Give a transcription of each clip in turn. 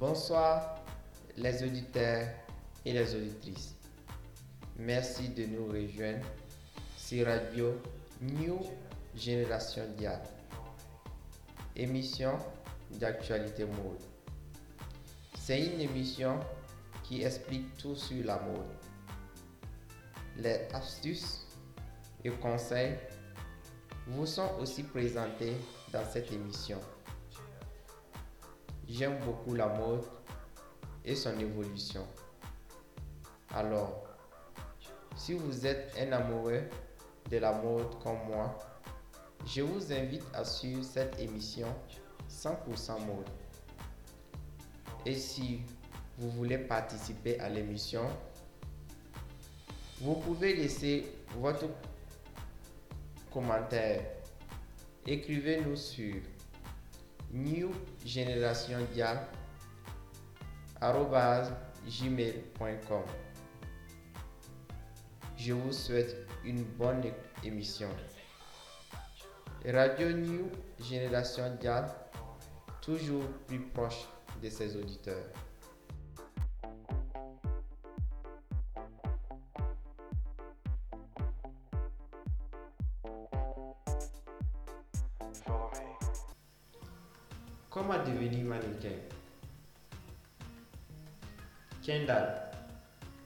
Bonsoir les auditeurs et les auditrices. Merci de nous rejoindre sur Radio New Génération Dial. Émission d'actualité mode. C'est une émission qui explique tout sur la mode. Les astuces et conseils vous sont aussi présentés dans cette émission. J'aime beaucoup la mode et son évolution. Alors, si vous êtes un amoureux de la mode comme moi, je vous invite à suivre cette émission 100% mode. Et si vous voulez participer à l'émission, vous pouvez laisser votre commentaire. Écrivez-nous sur New gmail.com. Je vous souhaite une bonne émission. Radio New Génération Dial, toujours plus proche de ses auditeurs. Kendall,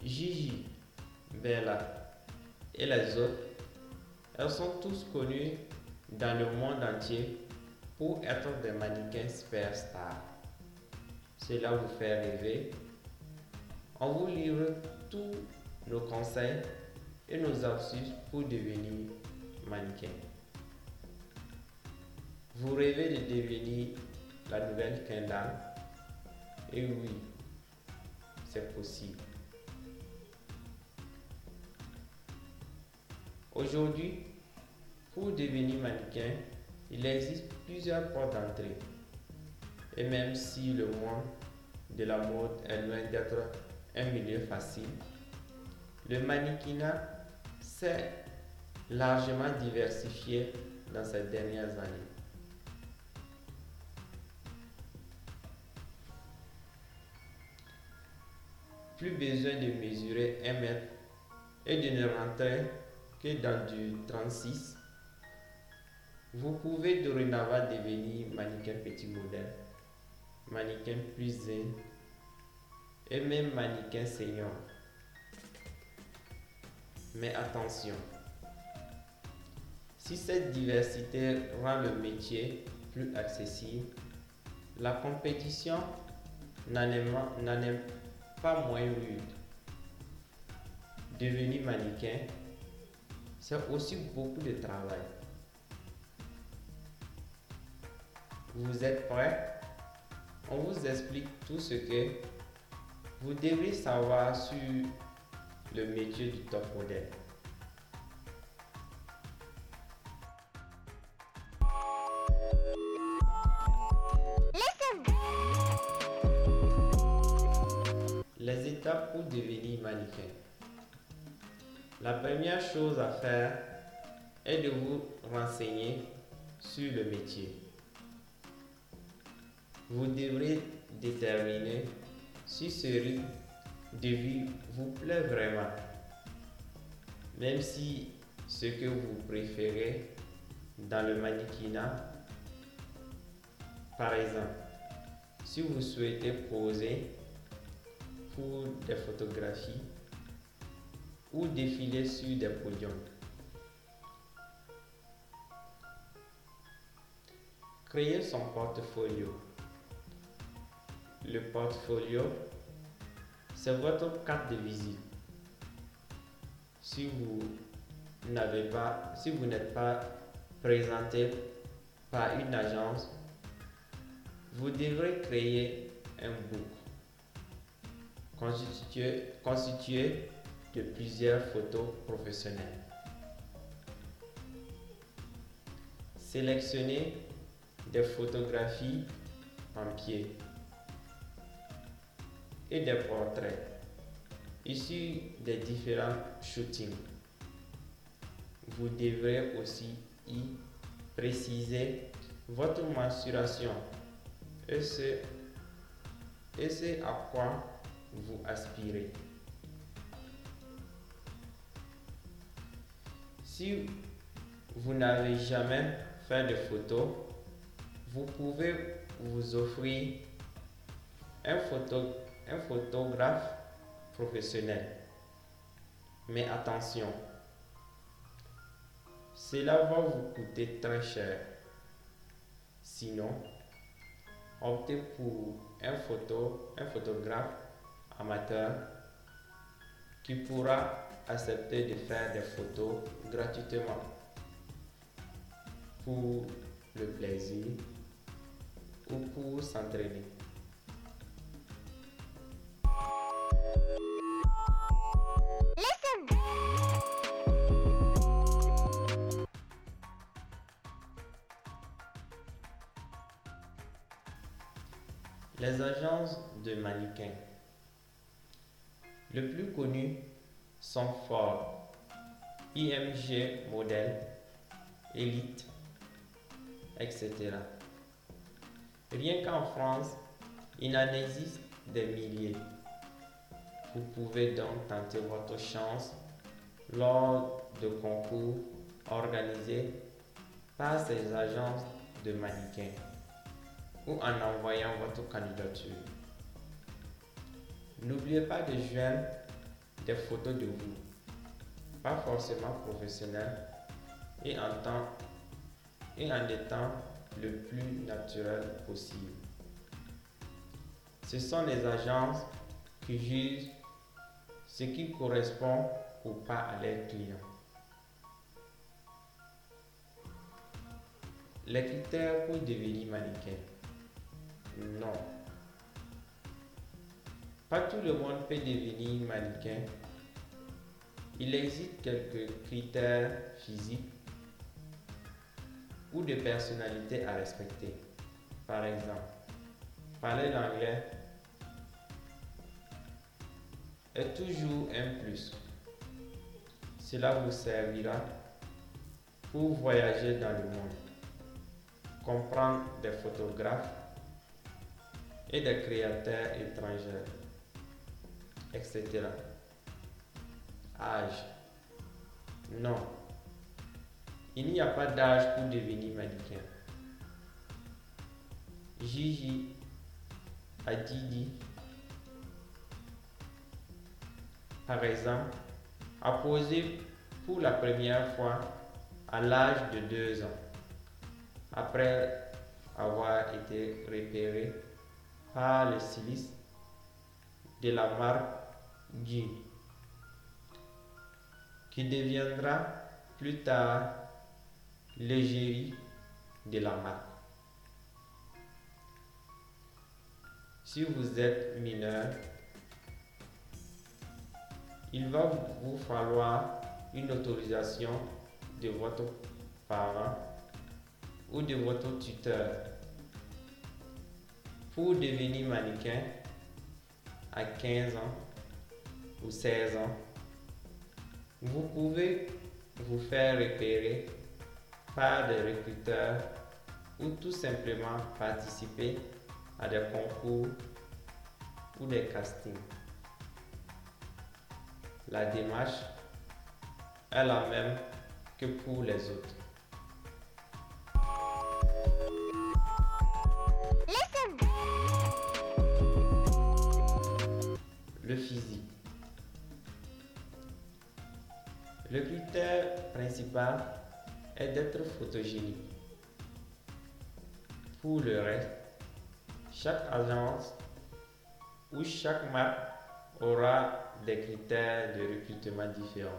Gigi, Bella et les autres, elles sont tous connues dans le monde entier pour être des mannequins superstars. Cela vous fait rêver. On vous livre tous nos conseils et nos astuces pour devenir mannequin. Vous rêvez de devenir la nouvelle Kendall Et oui, possible. Aujourd'hui, pour devenir mannequin, il existe plusieurs portes d'entrée. Et même si le monde de la mode est loin d'être un milieu facile, le mannequinat s'est largement diversifié dans ces dernières années. Plus besoin de mesurer un mètre et de ne rentrer que dans du 36. Vous pouvez dorénavant devenir mannequin petit modèle, mannequin plus et même mannequin senior. Mais attention, si cette diversité rend le métier plus accessible, la compétition n'en est, pas moins rude. Devenir mannequin, c'est aussi beaucoup de travail. Vous êtes prêts? On vous explique tout ce que vous devez savoir sur le métier du top modèle. Devenir mannequin. La première chose à faire est de vous renseigner sur le métier. Vous devrez déterminer si ce rythme de vie vous plaît vraiment. Même si ce que vous préférez dans le mannequinat, par exemple, si vous souhaitez poser pour des photographies ou défiler sur des podiums. Créer son portfolio. Le portfolio, c'est votre carte de visite. Si vous n'avez pas, si vous n'êtes pas présenté par une agence, vous devrez créer un book constitué, de plusieurs photos professionnelles. Sélectionnez des photographies en pied et des portraits issus des différents shootings. Vous devrez aussi y préciser votre mensuration et ce et c'est à quoi vous aspirez. Si vous n'avez jamais fait de photos, vous pouvez vous offrir un, photo, un photographe professionnel. Mais attention, cela va vous coûter très cher. Sinon, optez pour un, photo, un photographe amateur qui pourra accepter de faire des photos gratuitement pour le plaisir ou pour s'entraîner. Les agences de mannequins. Le plus connu sont Ford, IMG Model, Elite, etc. Rien qu'en France, il en existe des milliers. Vous pouvez donc tenter votre chance lors de concours organisés par ces agences de mannequins ou en envoyant votre candidature. N'oubliez pas de joindre des photos de vous, pas forcément professionnelles, et en, temps, et en étant le plus naturel possible. Ce sont les agences qui jugent ce qui correspond ou pas à leurs clients. Les critères pour devenir mannequin. Non. Pas tout le monde peut devenir mannequin. Il existe quelques critères physiques ou de personnalité à respecter. Par exemple, parler l'anglais est toujours un plus. Cela vous servira pour voyager dans le monde, comprendre des photographes et des créateurs étrangers, etc. Âge. Non. Il n'y a pas d'âge pour devenir mannequin. Gigi a dit, par exemple, a posé pour la première fois à l'âge de 2 ans, après avoir été repéré par le styliste de la marque Qui deviendra plus tard l'égérie de la marque. Si vous êtes mineur, il va vous falloir une autorisation de votre parent ou de votre tuteur pour devenir mannequin à 15 ans ou 16 ans, vous pouvez vous faire repérer par des recruteurs ou tout simplement participer à des concours ou des castings. La démarche est la même que pour les autres. Le physique. Le critère principal est d'être photogénique. Pour le reste, chaque agence ou chaque marque aura des critères de recrutement différents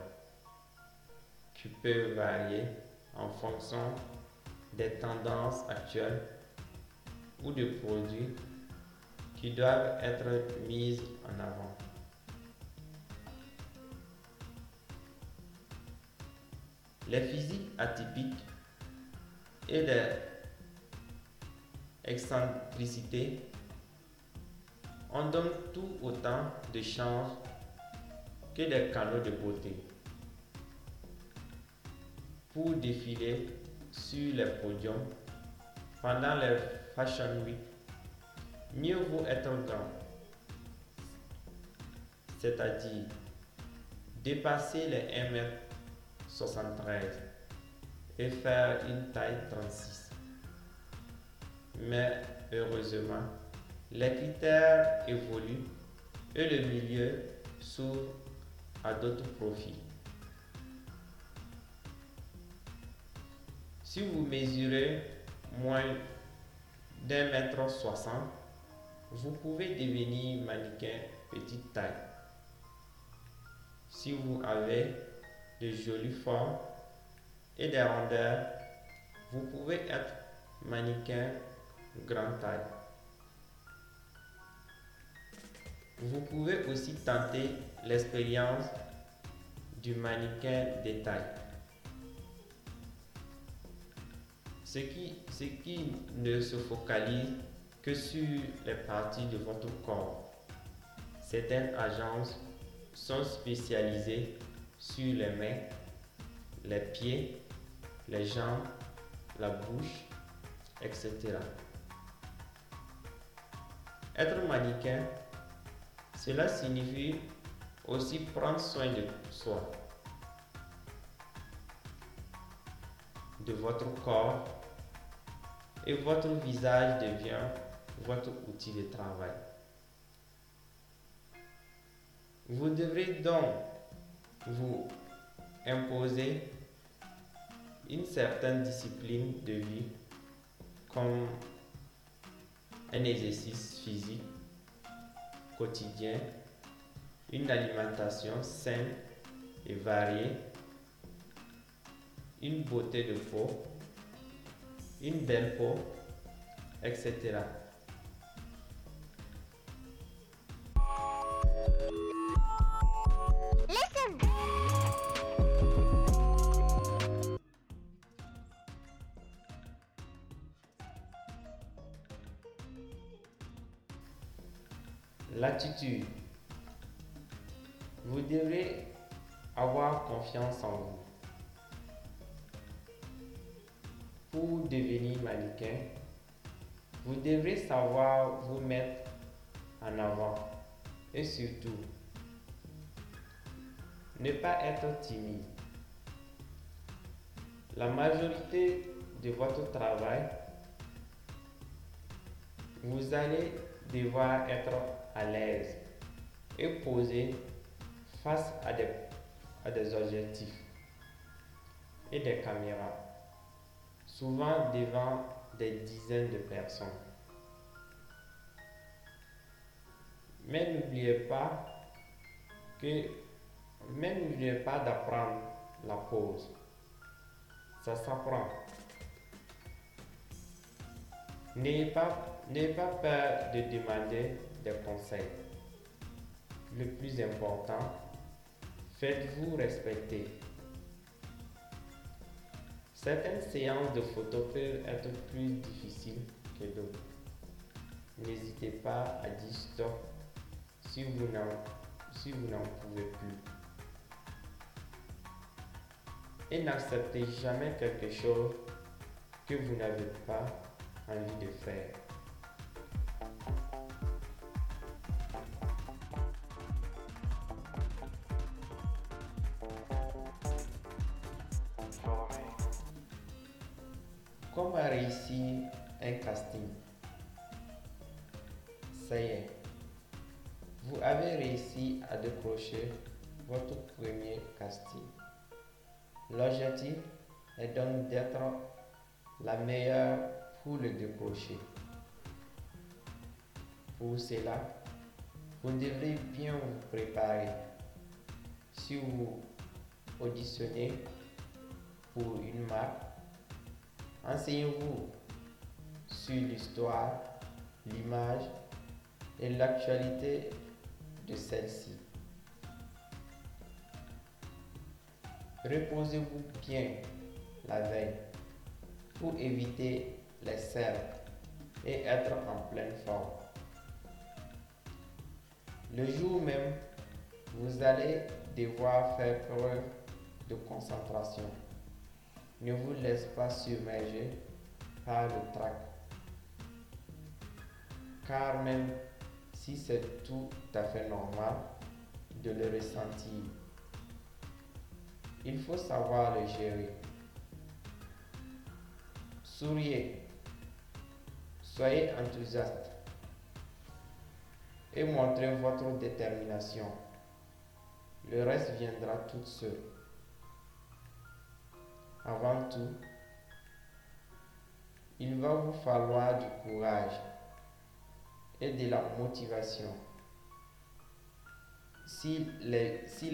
qui peuvent varier en fonction des tendances actuelles ou de produits qui doivent être mises en avant. Physiques atypiques et les excentricités on donne tout autant de chances que des canaux de beauté pour défiler sur les podiums pendant les Fashion Week. Mieux vaut être grand c'est-à-dire dépasser les 1m73 et faire une taille 36. Mais heureusement, les critères évoluent et le milieu s'ouvre à d'autres profils. Si vous mesurez moins d'un mètre soixante, vous pouvez devenir mannequin petite taille. Si vous avez de jolies formes et des rondeurs, vous pouvez être mannequin grande taille. Vous pouvez aussi tenter l'expérience du mannequin détail. Ce qui, ce qui ne se focalise que sur les parties de votre corps. Certaines agences sont spécialisées sur les mains, les pieds, les jambes, la bouche, etc. Être mannequin cela signifie aussi prendre soin de soi, de votre corps et votre visage devient votre outil de travail. Vous devrez donc vous imposer une certaine discipline de vie comme un exercice physique quotidien, une alimentation saine et variée, une beauté de peau, une belle peau, etc. L'attitude. Vous devrez avoir confiance en vous. Pour devenir mannequin, vous devrez savoir vous mettre en avant et surtout ne pas être timide. La majorité de votre travail, vous allez devoir être à l'aise et poser face à des, objectifs et des caméras, souvent devant des dizaines de personnes. Mais n'oubliez pas que, mais n'oubliez pas d'apprendre la pause. Ça s'apprend. N'ayez pas, n'ayez pas peur de demander des conseils. Le plus important, faites-vous respecter. Certaines séances de photos peuvent être plus difficiles que d'autres. N'hésitez pas à dire stop si vous n'en pouvez plus. Et n'acceptez jamais quelque chose que vous n'avez pas envie de faire. Comment réussir un casting? Ça y est, vous avez réussi à décrocher votre premier casting. L'objectif est donc d'être la meilleure pour le décrocher. Pour cela, vous devrez bien vous préparer. Si vous auditionnez pour une marque, Enseignez-vous sur l'histoire, l'image et l'actualité de celle-ci. Reposez-vous bien la veille pour éviter les cercles et être en pleine forme. Le jour même, vous allez devoir faire preuve de concentration. Ne vous laisse pas submerger par le trac. Car même si c'est tout à fait normal, de le ressentir. Il faut savoir le gérer. Souriez. Soyez enthousiaste. Et montrez votre détermination. Le reste viendra tout seul. Avant tout, il va vous falloir du courage et de la motivation. Si les, si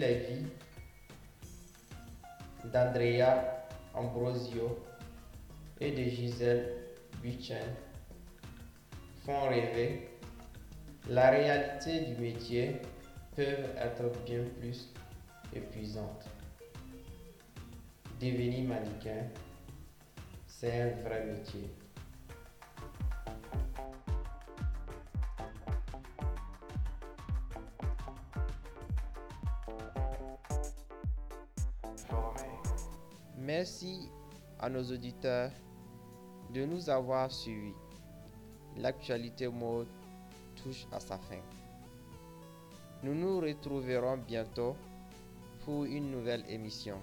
d'Andrea Ambrosio et de Gisèle Buchen font rêver, la réalité du métier peut être bien plus épuisante. Devenir mannequin, c'est un vrai métier. Merci à nos auditeurs de nous avoir suivis. L'actualité mode touche à sa fin. Nous nous retrouverons bientôt pour une nouvelle émission.